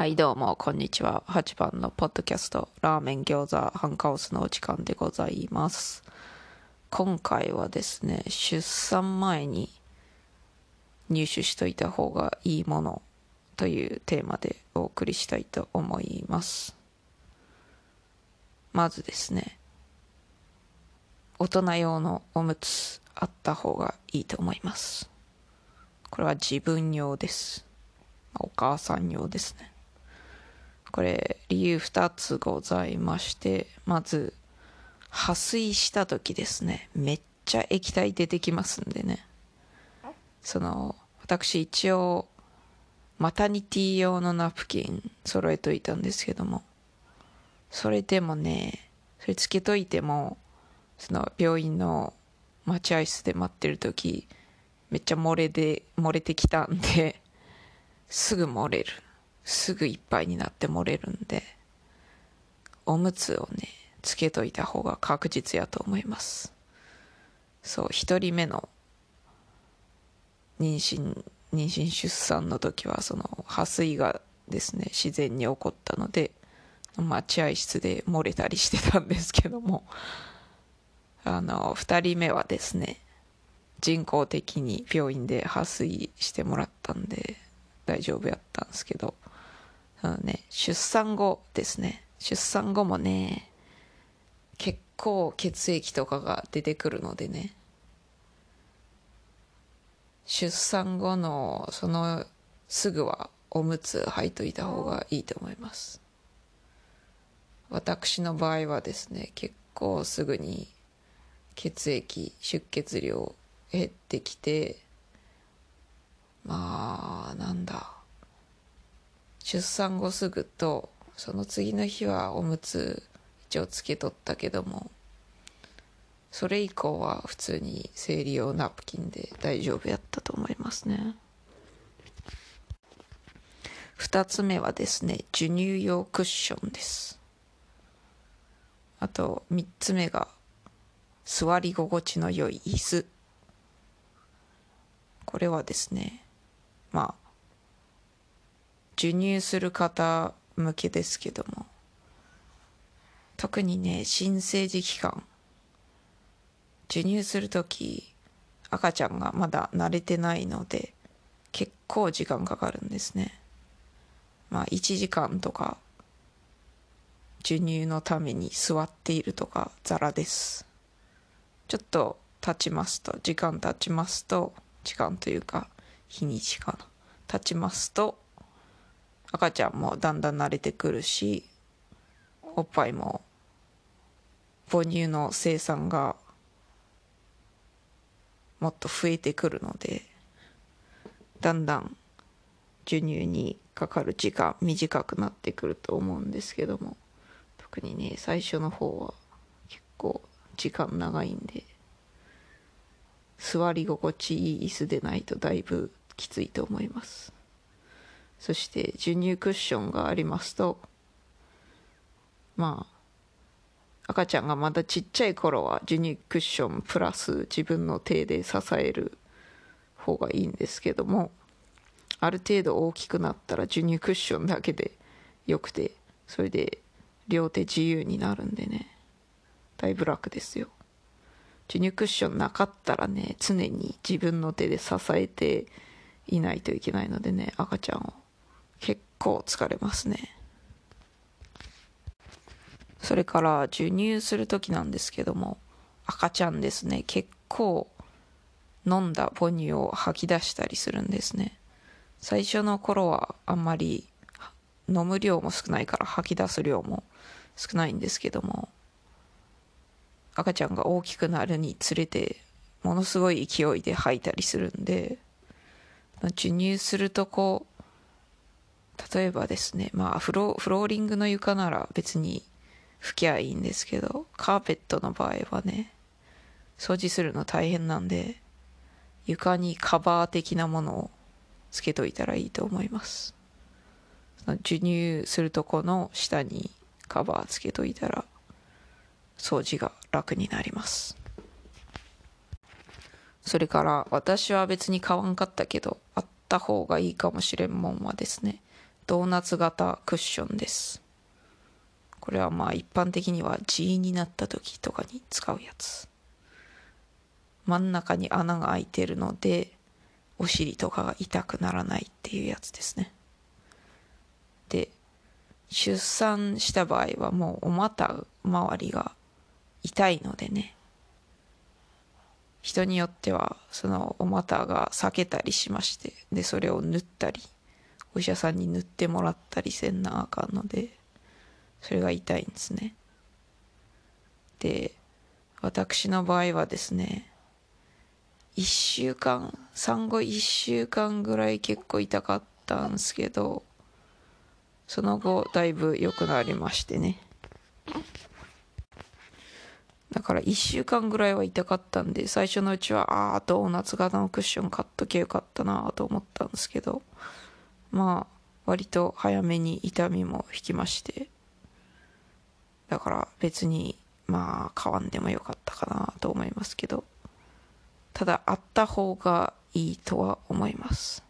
はい、どうも、こんにちは。8番のポッドキャスト、ラーメン餃子ハンカオスのお時間でございます。今回はですね、出産前に入手しといた方がいいものというテーマでお送りしたいと思います。まずですね、大人用のおむつあった方がいいと思います。これは自分用です。お母さん用ですね。これ理由2つございましてまず破水した時ですね。めっちゃ液体出てきますんでね。その私一応マタニティ用のナプキン揃えといたんですけども。それでもねそれつけといてもその病院の待合室で待ってる時めっちゃ漏れで漏れてきたんですぐ漏れる。すぐいっぱいになって漏れるんでおむつをねつけといた方が確実やと思います。そう一人目の妊娠妊娠出産の時はその破水がですね自然に起こったので待合室で漏れたりしてたんですけどもあの2人目はですね人工的に病院で破水してもらったんで大丈夫やったんですけどあのね出産後ですね。出産後もね結構血液とかが出てくるのでね。出産後のそのすぐはおむつ履いといた方がいいと思います。私の場合はですね結構すぐに血液出血量減ってきてまあなんだ。出産後すぐとその次の日はおむつ一応つけとったけどもそれ以降は普通に生理用ナプキンで大丈夫やったと思いますね。2つ目はですね授乳用クッションです。あと3つ目が座り心地の良い椅子。これはですねまあ授乳する方向けですけども特にね新生児期間授乳する時赤ちゃんがまだ慣れてないので結構時間かかるんですね。まあ1時間とか授乳のために座っているとかザラです。ちょっと経ちますと時間経ちますと時間というか日にちかな経ちますと赤ちゃんもだんだん慣れてくるしおっぱいも母乳の生産がもっと増えてくるのでだんだん授乳にかかる時間短くなってくると思うんですけども特にね最初の方は結構時間長いんで座り心地いい椅子でないとだいぶきついと思います。そして授乳クッションがありますとまあ赤ちゃんがまだちっちゃい頃は授乳クッションプラス自分の手で支える方がいいんですけどもある程度大きくなったら授乳クッションだけでよくてそれで両手自由になるんでねだいぶ楽ですよ。授乳クッションなかったらね常に自分の手で支えていないといけないのでね赤ちゃんを。構疲れますね。それから授乳する時なんですけども赤ちゃんですね。結構飲んだ母乳を吐き出したりするんですね。最初の頃はあんまり飲む量も少ないから吐き出す量も少ないんですけども赤ちゃんが大きくなるにつれてものすごい勢いで吐いたりするんで授乳するとこう例えばですねまあフロフローリングの床なら別に拭きゃいいんですけどカーペットの場合はね掃除するの大変なんで床にカバー的なものをつけといたらいいと思います。授乳するとこの下にカバーつけといたら掃除が楽になります。それから私は別に買わんかったけどあった方がいいかもしれんもんはですねドーナツ型クッションです。これはまあ一般的には G になった時とかに使うやつ。真ん中に穴が開いてるのでお尻とかが痛くならないっていうやつですね。で出産した場合はもうお股周りが痛いのでね人によってはそのお股が裂けたりしましてでそれを縫ったりお医者さんに塗ってもらったりせんなあかんのでそれが痛いんですね。で私の場合はですね1週間産後1週間ぐらい結構痛かったんですけどその後だいぶ良くなりましてね。だから1週間ぐらいは痛かったんで最初のうちはああドーナツ型のクッション買っとけよかったなと思ったんですけどまあ割と早めに痛みも引きましてだから別にまあ買わんでもよかったかなと思いますけどただあった方がいいとは思います。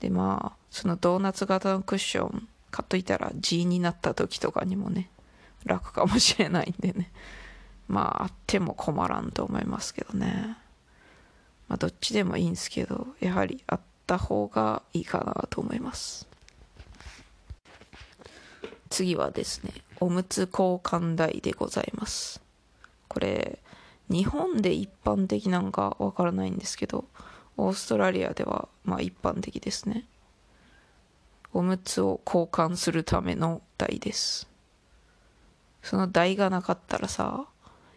でまあそのドーナツ型のクッション買っといたら G になった時とかにもね楽かもしれないんでね。まああっても困らんと思いますけどね。まあどっちでもいいんですけどやはりあった方がいいかなと思います。次はですねおむつ交換台でございます。これ日本で一般的なんかわからないんですけどオーストラリアではまあ一般的ですね。おむつを交換するための台です。その台がなかったらさ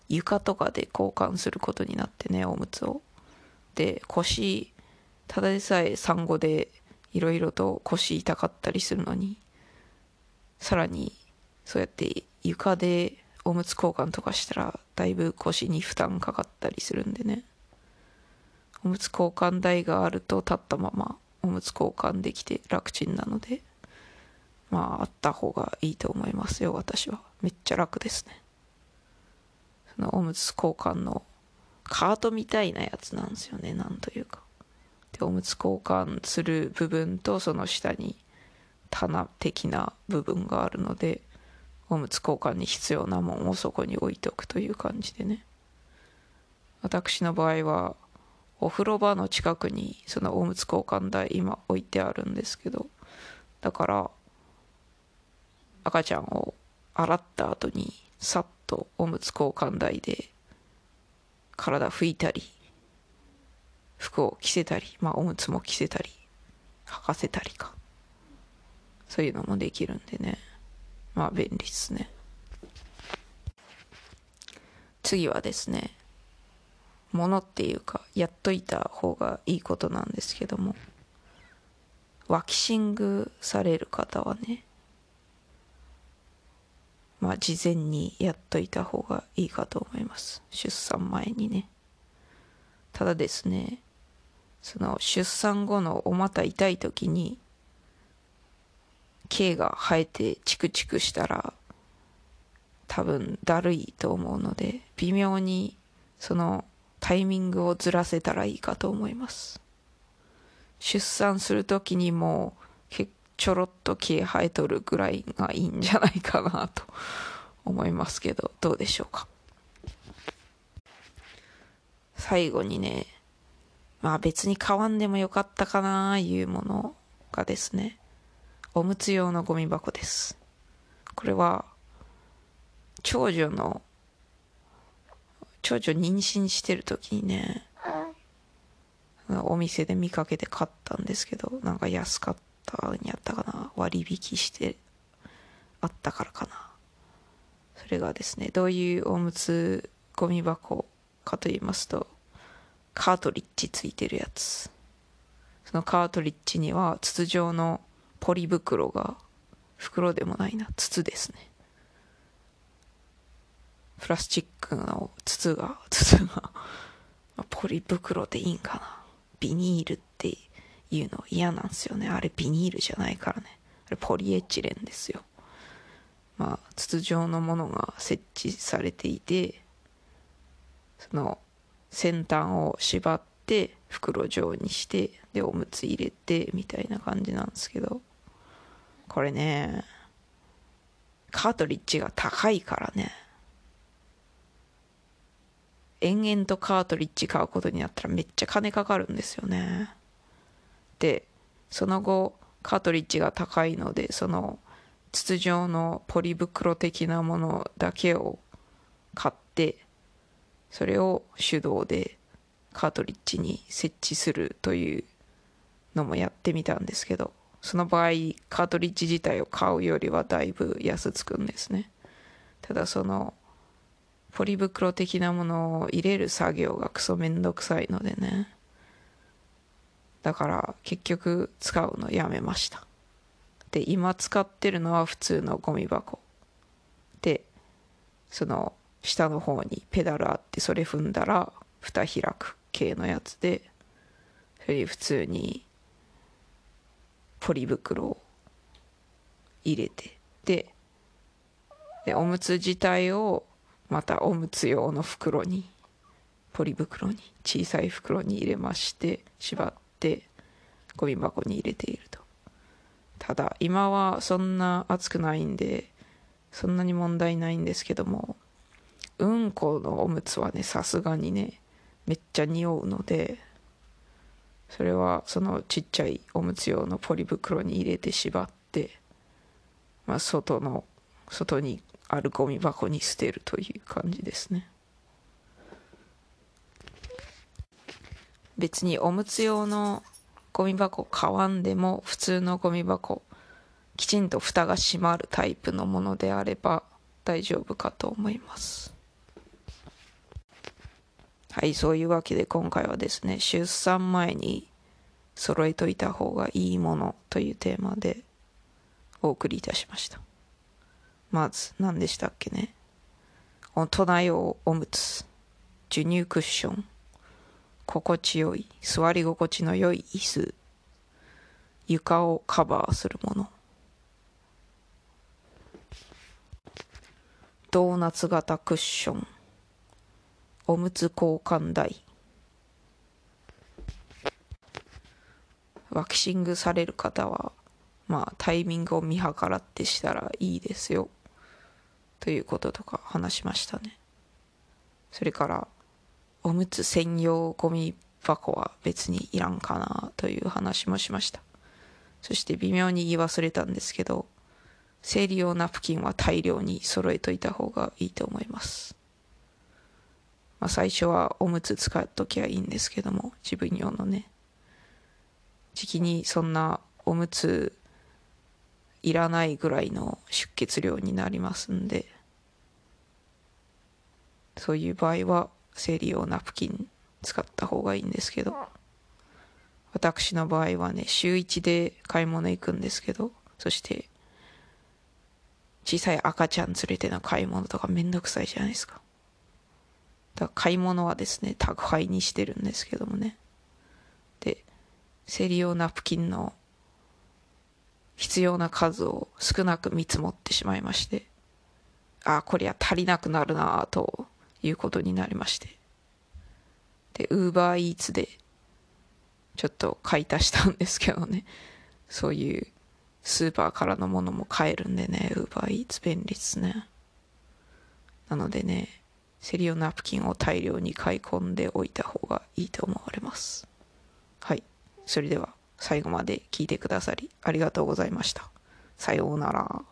床とかで交換することになってねおむつを。で腰ただでさえ産後でいろいろと腰痛かったりするのにさらにそうやって床でおむつ交換とかしたらだいぶ腰に負担かかったりするんでね。おむつ交換台があると立ったままおむつ交換できて楽ちんなのでまああった方がいいと思いますよ私は。めっちゃ楽ですね。そのおむつ交換のカートみたいなやつなんですよねなんというか。おむつ交換する部分とその下に棚的な部分があるのでおむつ交換に必要なもんをそこに置いておくという感じでね私の場合はお風呂場の近くにそのおむつ交換台今置いてあるんですけどだから赤ちゃんを洗った後にさっとおむつ交換台で体拭いたり服を着せたり、まあ、おむつも着せたり履かせたりか。そういうのもできるんでね。まあ便利っすね。次はですねものっていうかやっといた方がいいことなんですけどもワキシングされる方はねまあ事前にやっといた方がいいかと思います。出産前にね。ただですねその出産後のお股痛い時に毛が生えてチクチクしたら多分だるいと思うので微妙にそのタイミングをずらせたらいいかと思います。出産する時にもちょろっと毛生えとるぐらいがいいんじゃないかなと思いますけどどうでしょうか。最後にねまあ別に買わんでもよかったかなあいうものがですねおむつ用のゴミ箱です。これは、長女の、長女妊娠してる時にね、お店で見かけて買ったんですけど、なんか安かったんやったかな。割引してあったからかな。それがですね、どういうおむつゴミ箱かと言いますと、カートリッジついてるやつ。そのカートリッジには筒状のポリ袋が袋でもないな。筒ですね。プラスチックの筒が筒がポリ袋でいいんかな。ビニールっていうの嫌なんすよね。あれビニールじゃないからね。あれポリエチレンですよ。まあ筒状のものが設置されていてその先端を縛って袋状にしてでおむつ入れてみたいな感じなんですけどこれね、カートリッジが高いからね。延々とカートリッジ買うことになったらめっちゃ金かかるんですよね。で、その後、カートリッジが高いので、その筒状のポリ袋的なものだけを買って、それを手動でカートリッジに設置するというのもやってみたんですけど、その場合、カートリッジ自体を買うよりはだいぶ安つくんですね。ただその、ポリ袋的なものを入れる作業がクソめんどくさいのでね。だから結局使うのやめました。で、今使ってるのは普通のゴミ箱。で、その下の方にペダルあってそれ踏んだら蓋開く系のやつで、それ普通にポリ袋を入れて、で、でおむつ自体をまたおむつ用の袋に、ポリ袋に、小さい袋に入れまして、縛って、ゴミ箱に入れていると。ただ、今はそんな暑くないんで、そんなに問題ないんですけども、うんこのおむつはね、さすがにね、めっちゃ匂うので、それはそのちっちゃいおむつ用のポリ袋に入れて縛って、まあ、外の外にあるゴミ箱に捨てるという感じですね。別におむつ用のゴミ箱買わんでも普通のゴミ箱きちんと蓋が閉まるタイプのものであれば大丈夫かと思います。はい、そういうわけで今回はですね、出産前に揃えといた方がいいものというテーマでお送りいたしました。まず、何でしたっけね。大人用おむつ、授乳クッション、心地よい、座り心地の良い椅子、床をカバーするもの、ドーナツ型クッション、おむつ交換台。ワキシングされる方はまあタイミングを見計らってしたらいいですよ。ということとか話しましたね。それからおむつ専用ゴミ箱は別にいらんかなという話もしました。そして微妙に言い忘れたんですけど生理用ナプキンは大量に揃えといた方がいいと思います。まあ、最初はおむつ使っときゃいいんですけども自分用のね。時期にそんなおむついらないぐらいの出血量になりますんでそういう場合は生理用ナプキン使った方がいいんですけど私の場合はね週1で買い物行くんですけどそして小さい赤ちゃん連れての買い物とかめんどくさいじゃないですか。だ買い物はですね、宅配にしてるんですけどもね。で、生理用ナプキンの必要な数を少なく見積もってしまいまして、ああ、こりゃ足りなくなるなということになりまして。で、ウーバーイーツでちょっと買い足したんですけどね。そういうスーパーからのものも買えるんでね、ウーバーイーツ便利ですね。なのでね、セリオナプキンを大量に買い込んでおいた方がいいと思われます。はい。それでは最後まで聞いてくださりありがとうございました。さようなら。